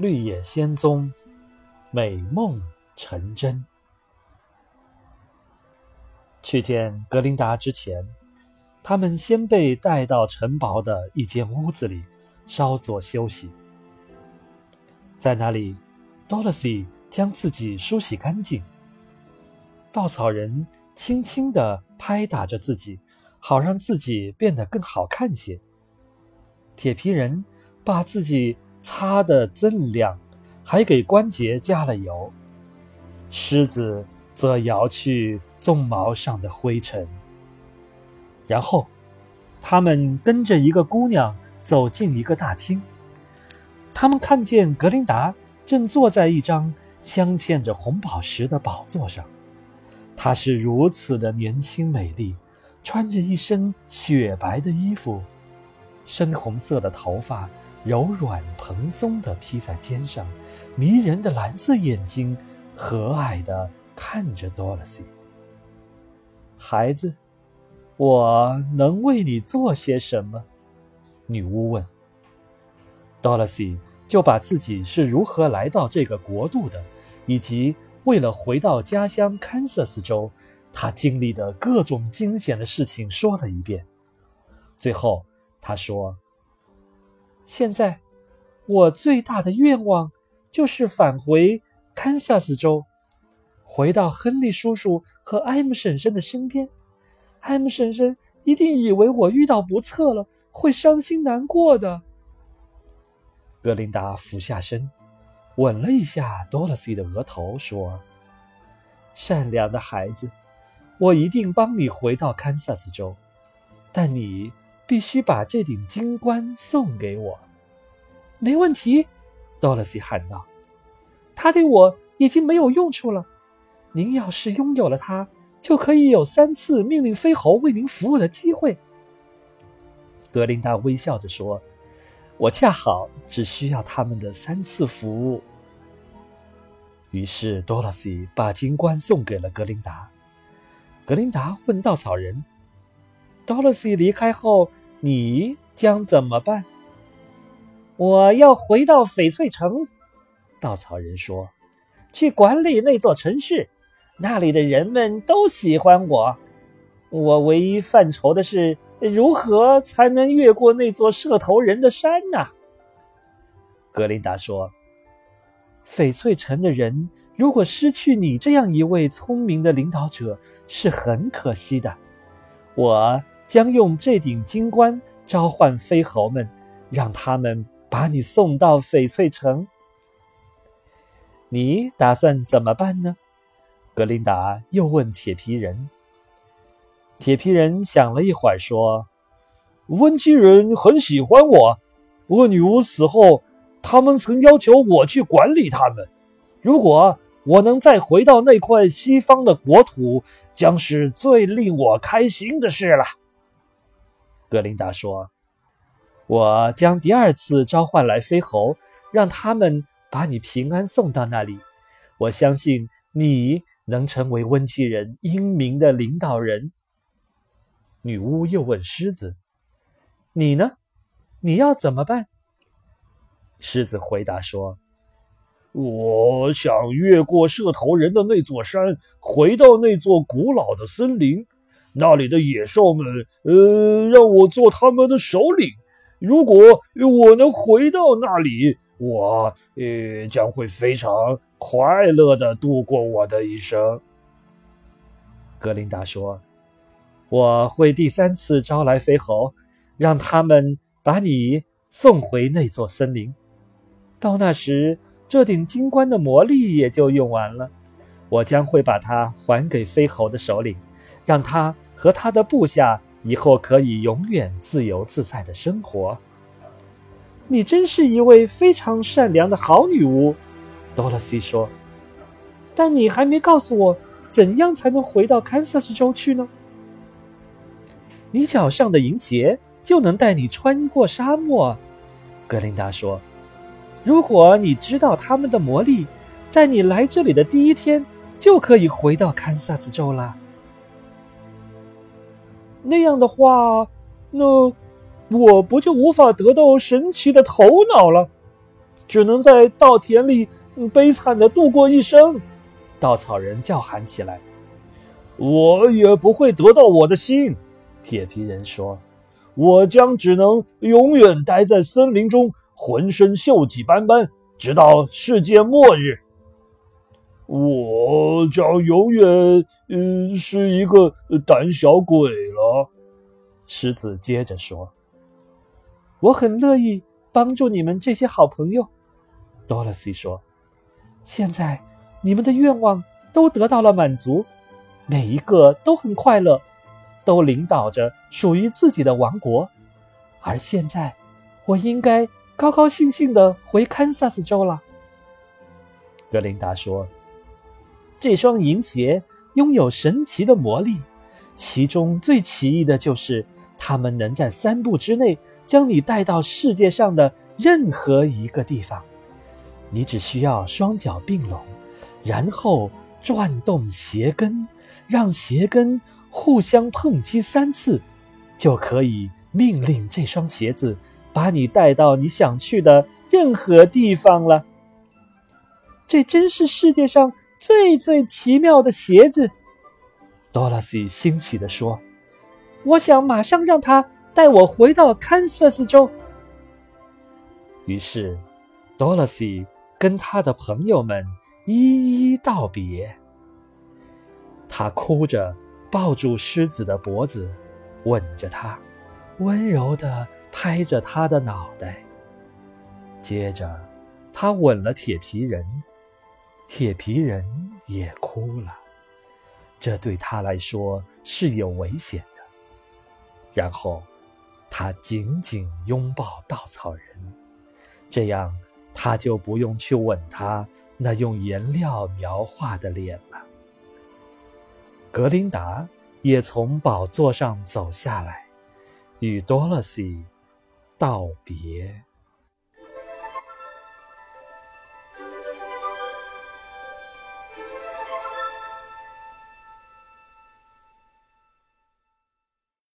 绿野仙踪，美梦成真。去见格琳达之前，他们先被带到城堡的一间屋子里稍作休息。在那里，Dorothy 将自己梳洗干净。稻草人轻轻地拍打着自己，好让自己变得更好看些。铁皮人把自己擦得锃亮，还给关节加了油。狮子则摇去鬃毛上的灰尘。然后，他们跟着一个姑娘走进一个大厅。他们看见格琳达正坐在一张镶嵌着红宝石的宝座上，她是如此的年轻美丽，穿着一身雪白的衣服，深红色的头发柔软蓬松地披在肩上，迷人的蓝色眼睛和蔼地看着多萝西。孩子，我能为你做些什么？女巫问。多萝西。就把自己是如何来到这个国度的，以及为了回到家乡堪萨斯州，他经历的各种惊险的事情说了一遍。最后，他说：“现在，我最大的愿望就是返回堪萨斯州，回到亨利叔叔和艾姆婶婶的身边。艾姆婶婶一定以为我遇到不测了，会伤心难过的。”格琳达俯下身，吻了一下多萝西的额头，说：“善良的孩子，我一定帮你回到堪萨斯州，但你必须把这顶金冠送给我。”“没问题。”多萝西喊道，“它对我已经没有用处了。您要是拥有了它，就可以有三次命令飞猴为您服务的机会。”格林达微笑着说。我恰好只需要他们的三次服务。于是多萝西把金冠送给了格林达。格林达问稻草人：“多萝西离开后，你将怎么办？”“我要回到翡翠城。”稻草人说，“去管理那座城市。那里的人们都喜欢我。我唯一犯愁的是。”如何才能越过那座射头人的山呢？格琳达说：“翡翠城的人如果失去你这样一位聪明的领导者，是很可惜的。我将用这顶金冠召唤飞猴们，让他们把你送到翡翠城。你打算怎么办呢？”格林达又问铁皮人。铁皮人想了一会儿，说：“温基人很喜欢我。恶女巫死后，他们曾要求我去管理他们。如果我能再回到那块西方的国土，将是最令我开心的事了。”格琳达说：“我将第二次召唤来飞猴，让他们把你平安送到那里。我相信你能成为温基人英明的领导人。”女巫又问狮子：“你呢？你要怎么办？”狮子回答说：“我想越过射头人的那座山，回到那座古老的森林。那里的野兽们，呃，让我做他们的首领。如果我能回到那里，我呃将会非常快乐的度过我的一生。”格琳达说。我会第三次招来飞猴，让他们把你送回那座森林。到那时，这顶金冠的魔力也就用完了。我将会把它还给飞猴的首领，让他和他的部下以后可以永远自由自在的生活。你真是一位非常善良的好女巫，多萝西说。但你还没告诉我，怎样才能回到堪萨斯州去呢？你脚上的银鞋就能带你穿过沙漠，格琳达说：“如果你知道他们的魔力，在你来这里的第一天就可以回到堪萨斯州了。那样的话，那我不就无法得到神奇的头脑了？”只能在稻田里悲惨的度过一生。稻草人叫喊起来：“我也不会得到我的心。”铁皮人说：“我将只能永远待在森林中，浑身锈迹斑斑，直到世界末日。”我将永远，嗯，是一个胆小鬼了。狮子接着说：“我很乐意帮助你们这些好朋友。”多萝西说：“现在你们的愿望都得到了满足，每一个都很快乐，都领导着属于自己的王国。而现在，我应该高高兴兴的回堪萨斯州了。”格林达说。这双银鞋拥有神奇的魔力，其中最奇异的就是它们能在三步之内将你带到世界上的任何一个地方。你只需要双脚并拢，然后转动鞋跟，让鞋跟互相碰击三次，就可以命令这双鞋子把你带到你想去的任何地方了。这真是世界上。最最奇妙的鞋子，多萝西欣喜地说：“我想马上让他带我回到堪萨斯州。”于是，多萝西跟他的朋友们一一道别。他哭着抱住狮子的脖子，吻着他，温柔地拍着他的脑袋。接着，他吻了铁皮人。铁皮人也哭了，这对他来说是有危险的。然后，他紧紧拥抱稻草人，这样他就不用去吻他那用颜料描画的脸了。格琳达也从宝座上走下来，与多萝西道别。